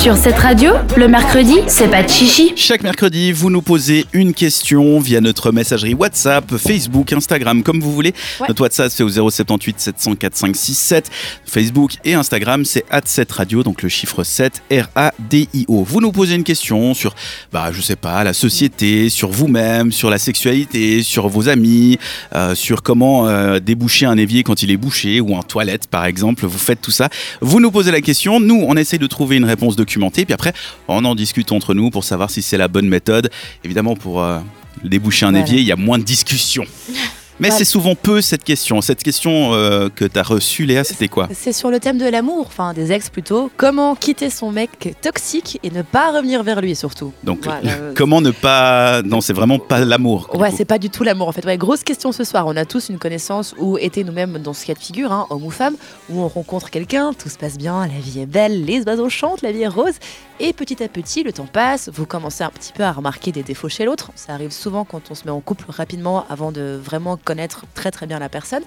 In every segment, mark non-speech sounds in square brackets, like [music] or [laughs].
Sur cette radio, le mercredi, c'est pas de chichi. Chaque mercredi, vous nous posez une question via notre messagerie WhatsApp, Facebook, Instagram, comme vous voulez. Notre WhatsApp, c'est au 078 704 567. Facebook et Instagram, c'est at 7 radio, donc le chiffre 7, R-A-D-I-O. Vous nous posez une question sur, bah, je sais pas, la société, sur vous-même, sur la sexualité, sur vos amis, euh, sur comment euh, déboucher un évier quand il est bouché ou en toilette, par exemple. Vous faites tout ça. Vous nous posez la question. Nous, on essaye de trouver une réponse Puis après, on en discute entre nous pour savoir si c'est la bonne méthode. Évidemment, pour euh, déboucher un évier, il y a moins de discussion. [laughs] Mais c'est souvent peu cette question. Cette question euh, que tu as reçue, Léa, c'était quoi? C'est sur le thème de l'amour, enfin des ex plutôt. Comment quitter son mec toxique et ne pas revenir vers lui surtout. Donc, [laughs] comment ne pas. Non, c'est vraiment pas l'amour. Ouais, c'est pas du tout l'amour en fait. Ouais, grosse question ce soir. On a tous une connaissance où était nous-mêmes dans ce cas de figure, hein, homme ou femme, où on rencontre quelqu'un, tout se passe bien, la vie est belle, les oiseaux chantent, la vie est rose. Et petit à petit, le temps passe, vous commencez un petit peu à remarquer des défauts chez l'autre. Ça arrive souvent quand on se met en couple rapidement avant de vraiment connaître très très bien la personne.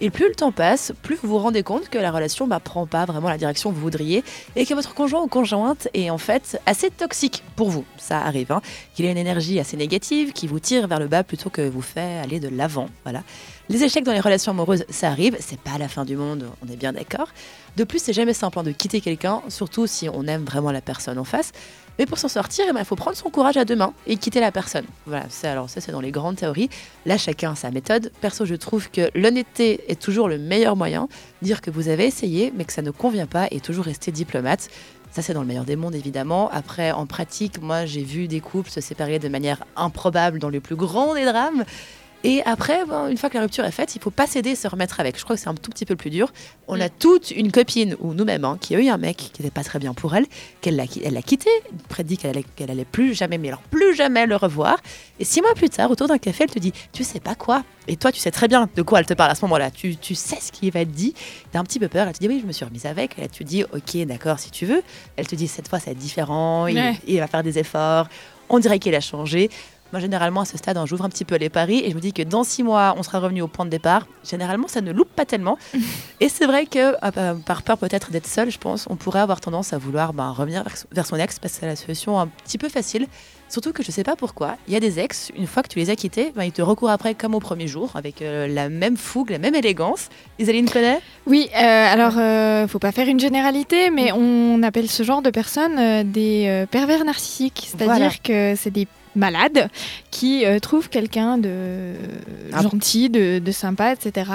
Et plus le temps passe, plus vous vous rendez compte que la relation ne bah, prend pas vraiment la direction que vous voudriez et que votre conjoint ou conjointe est en fait assez toxique pour vous. Ça arrive, hein. qu'il ait une énergie assez négative qui vous tire vers le bas plutôt que vous fait aller de l'avant. Voilà. Les échecs dans les relations amoureuses, ça arrive, c'est pas la fin du monde, on est bien d'accord. De plus, c'est jamais simple hein, de quitter quelqu'un, surtout si on aime vraiment la personne en face. Mais pour s'en sortir, eh ben, il faut prendre son courage à deux mains et quitter la personne. Voilà, c'est alors ça c'est dans les grandes théories. Là, chacun a sa méthode. Perso, je trouve que l'honnêteté est toujours le meilleur moyen. Dire que vous avez essayé, mais que ça ne convient pas et toujours rester diplomate. Ça, c'est dans le meilleur des mondes, évidemment. Après, en pratique, moi, j'ai vu des couples se séparer de manière improbable dans le plus grand des drames. Et après, une fois que la rupture est faite, il faut pas céder, se remettre avec. Je crois que c'est un tout petit peu plus dur. On a mm. toute une copine, ou nous-mêmes, hein, qui a eu un mec qui n'était pas très bien pour elle, qu'elle l'a, elle l'a quitté, prédit qu'elle allait, qu'elle allait plus jamais, mais alors plus jamais le revoir. Et six mois plus tard, autour d'un café, elle te dit Tu sais pas quoi? Et toi, tu sais très bien de quoi elle te parle à ce moment-là. Tu, tu sais ce qui va être dit. Tu as un petit peu peur. Elle te dit Oui, je me suis remise avec. Elle te dit Ok, d'accord, si tu veux. Elle te dit Cette fois, ça va être différent. Il, il va faire des efforts. On dirait qu'il a changé. Moi, généralement, à ce stade, hein, j'ouvre un petit peu les paris et je me dis que dans six mois, on sera revenu au point de départ. Généralement, ça ne loupe pas tellement. [laughs] et c'est vrai que, euh, euh, par peur peut-être d'être seul, je pense, on pourrait avoir tendance à vouloir ben, revenir vers son ex parce que c'est la solution un petit peu facile. Surtout que je ne sais pas pourquoi, il y a des ex, une fois que tu les as quittés, ben, ils te recourent après comme au premier jour, avec euh, la même fougue, la même élégance. Isaline connaît Oui, alors, ne faut pas faire une généralité, mais mm. on appelle ce genre de personnes des pervers narcissiques. C'est-à-dire que c'est des malades qui euh, trouvent quelqu'un de ah. gentil, de, sympa, etc.,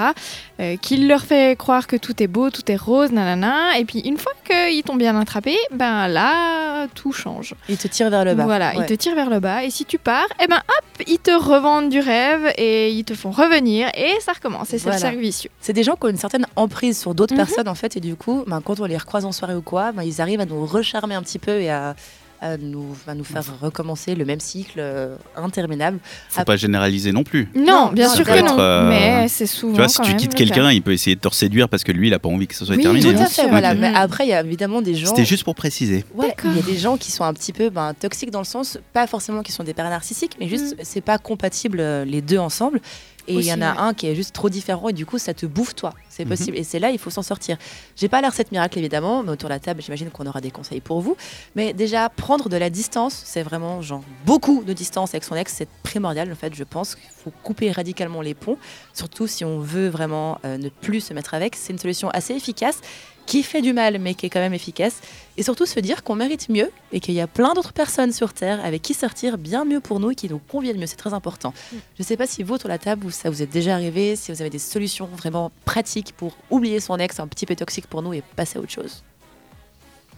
euh, qui leur fait croire que tout est beau, tout est rose, nanana, et puis une fois qu'ils t'ont bien attrapé, ben là, tout change. Ils te tirent vers le bas. Voilà, ils te tirent vers le bas, et si tu pars, eh ben hop, ils te revendent du rêve, et ils te font revenir, et ça recommence, et c'est le cercle vicieux. C'est des gens qui ont une certaine emprise sur d'autres mhm. personnes, en fait, et du coup, ben, quand on les recroise en soirée ou quoi, ben, ils arrivent à nous recharmer un petit peu et à à nous, va nous faire recommencer le même cycle euh, interminable. Faut pas généraliser non plus. Non, bien sûr que non. Euh, mais c'est souvent. Tu vois, si tu quittes quelqu'un, il peut essayer de te séduire parce que lui, il a pas envie que ça soit oui, terminé. Tout à hein. fait. Voilà. Mais après, il y a évidemment des gens. C'était juste pour préciser. Ouais, il y a des gens qui sont un petit peu ben, toxiques dans le sens, pas forcément qui sont des pères narcissiques, mais juste mm. c'est pas compatible euh, les deux ensemble. Et il y en a un qui est juste trop différent et du coup, ça te bouffe toi. C'est mhm. possible. Et c'est là, il faut s'en sortir. J'ai pas la recette miracle, évidemment, mais autour de la table, j'imagine qu'on aura des conseils pour vous. Mais déjà, prendre de la distance, c'est vraiment, genre, beaucoup de distance avec son ex, c'est primordial, en fait, je pense qu'il faut couper radicalement les ponts. Surtout si on veut vraiment euh, ne plus se mettre avec. C'est une solution assez efficace qui fait du mal mais qui est quand même efficace. Et surtout se dire qu'on mérite mieux et qu'il y a plein d'autres personnes sur Terre avec qui sortir bien mieux pour nous et qui nous conviennent mieux. C'est très important. Je ne sais pas si vous, autour de la table, ça vous est déjà arrivé, si vous avez des solutions vraiment pratiques pour oublier son ex un petit peu toxique pour nous et passer à autre chose.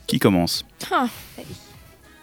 Qui commence ah.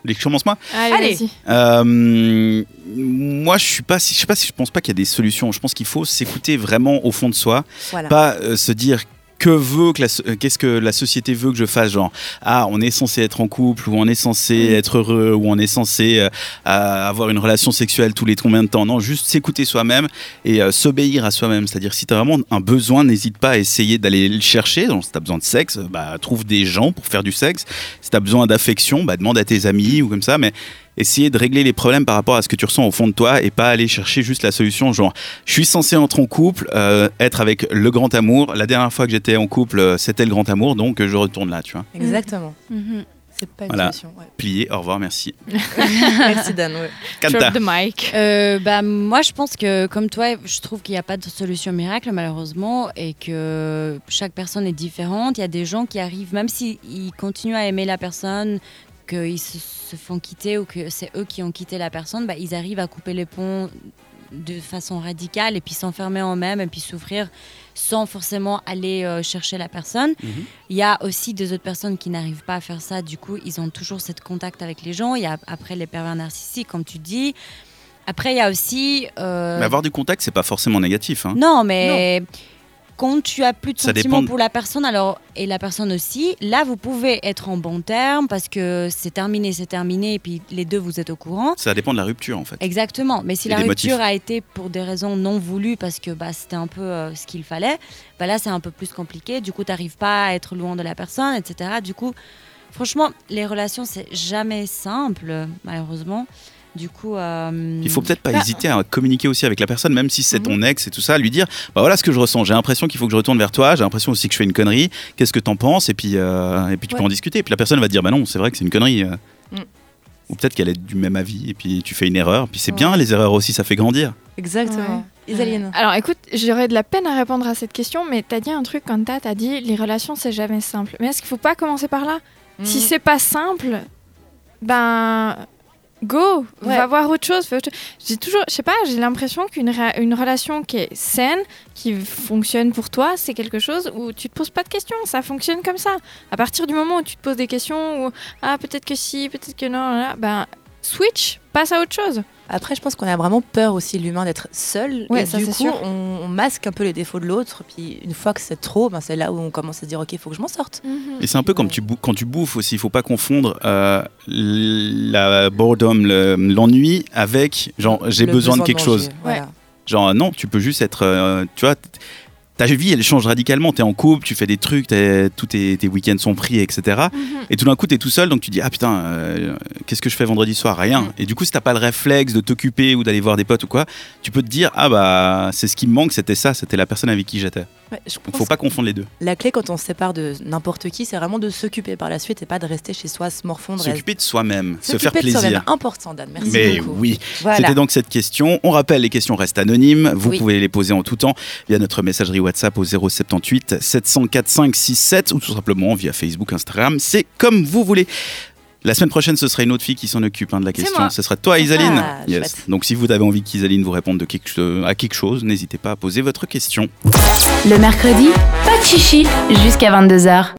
Je commence moi Allez. Euh, moi, je suis pas, je sais pas si je pense pas qu'il y a des solutions. Je pense qu'il faut s'écouter vraiment au fond de soi, pas euh, se dire que veut que euh, qu'est-ce que la société veut que je fasse genre ah on est censé être en couple ou on est censé être heureux ou on est censé euh, avoir une relation sexuelle tous les combien de temps? Non juste s'écouter soi-même et euh, s'obéir à soi-même. C'est-à-dire si tu as vraiment un besoin n'hésite pas à essayer d'aller le chercher. Donc si tu as besoin de sexe bah trouve des gens pour faire du sexe. Si tu as besoin d'affection bah demande à tes amis ou comme ça. Mais essayer de régler les problèmes par rapport à ce que tu ressens au fond de toi et pas aller chercher juste la solution genre je suis censé entrer en couple, euh, être avec le grand amour. La dernière fois que j'étais en couple, euh, c'était le grand amour, donc je retourne là, tu vois. Exactement. Mhm. C'est pas une Voilà. solution. ouais. Plié, au revoir, merci. [laughs] Merci Dan. ouais. Drop the mic. Euh, bah, moi, je pense que, comme toi, je trouve qu'il n'y a pas de solution miracle, malheureusement, et que chaque personne est différente. Il y a des gens qui arrivent, même s'ils continuent à aimer la personne, qu'ils se, se font quitter ou que c'est eux qui ont quitté la personne, bah, ils arrivent à couper les ponts de façon radicale et puis s'enfermer en eux-mêmes et puis souffrir sans forcément aller euh, chercher la personne. Mhm. Il y a aussi des autres personnes qui n'arrivent pas à faire ça. Du coup, ils ont toujours cette contact avec les gens. Il y a après les pervers narcissiques, comme tu dis. Après, il y a aussi. euh, Mais avoir du contact, c'est pas forcément négatif. hein. Non, mais quand tu as plus de Ça sentiments dépend- pour la personne, alors et la personne aussi, là, vous pouvez être en bon terme parce que c'est terminé, c'est terminé, et puis les deux vous êtes au courant. Ça dépend de la rupture, en fait. Exactement. Mais si Et la rupture motifs. a été pour des raisons non voulues, parce que bah, c'était un peu euh, ce qu'il fallait, bah, là, c'est un peu plus compliqué. Du coup, tu n'arrives pas à être loin de la personne, etc. Du coup, franchement, les relations, c'est jamais simple, malheureusement. Du coup. euh, Il faut peut-être pas Bah, hésiter à communiquer aussi avec la personne, même si c'est Mhm. ton ex et tout ça, lui dire bah voilà ce que je ressens. J'ai l'impression qu'il faut que je retourne vers toi. J'ai l'impression aussi que je fais une connerie. Qu'est-ce que t'en penses? Et puis euh, et puis tu peux Ouais. en discuter. Et puis la personne va te dire bah non, c'est vrai que c'est une connerie. euh. Mm. Ou peut-être qu'elle est du même avis et puis tu fais une erreur. Puis c'est Ouais. bien les erreurs aussi, ça fait grandir. Exactement. Isaline. Alors écoute, j'aurais de la peine à répondre à cette question, mais t'as dit un truc quand t'as t'as dit les relations c'est jamais simple. Mais est-ce qu'il faut pas commencer par là? Si Mhm. c'est pas simple, ben go, Ouais. va voir autre chose. J'ai toujours, je sais pas, j'ai l'impression qu'une une relation qui est saine, qui fonctionne pour toi, c'est quelque chose où tu te poses pas de questions. Ça fonctionne comme ça. À partir du moment où tu te poses des questions, ou ah peut-être que si, peut-être que non, là, ben switch, passe à autre chose. Après, je pense qu'on a vraiment peur aussi, l'humain, d'être seul. Ouais, et ça, du coup, sûr. on, on masque un peu les défauts de l'autre. Puis une fois que c'est trop, ben, c'est là où on commence à se dire Ok, il faut que je m'en sorte. Et c'est un peu comme Ouais. tu bou- quand tu bouffes aussi. Il faut pas confondre euh, la boredom, le- l'ennui avec genre j'ai besoin de quelque manger, chose. Voilà. Genre non, tu peux juste être, euh, tu vois, ta vie elle change radicalement. T'es en couple, tu fais des trucs, tous tes, tes week-ends sont pris, etc. Et tout d'un coup t'es tout seul, donc tu dis ah putain, euh, qu'est-ce que je fais vendredi soir? Rien. Mm. Et du coup si t'as pas le réflexe de t'occuper ou d'aller voir des potes ou quoi, tu peux te dire ah bah c'est ce qui me manque, c'était ça, c'était la personne avec qui j'étais. Ouais, je Donc pense faut pas confondre les deux. La clé quand on se sépare de n'importe qui, c'est vraiment de s'occuper par la suite et pas de rester chez soi, se morfondre. S'occuper de soi-même, se faire plaisir. Important, Dan. Merci Mais beaucoup. oui, Voilà. C'était donc cette question. On rappelle, les questions restent anonymes. Vous Oui. pouvez les poser en tout temps via notre messagerie WhatsApp au 078 704 567 ou tout simplement via Facebook, Instagram. C'est comme vous voulez. La semaine prochaine, ce sera une autre fille qui s'en occupe hein, de la question. moi. Ce sera toi, Isaline. Ah, chouette. Donc, si vous avez envie qu'Isaline vous réponde de quelque, euh, à quelque chose, n'hésitez pas à poser votre question. Le mercredi, pas de chichi jusqu'à 22h.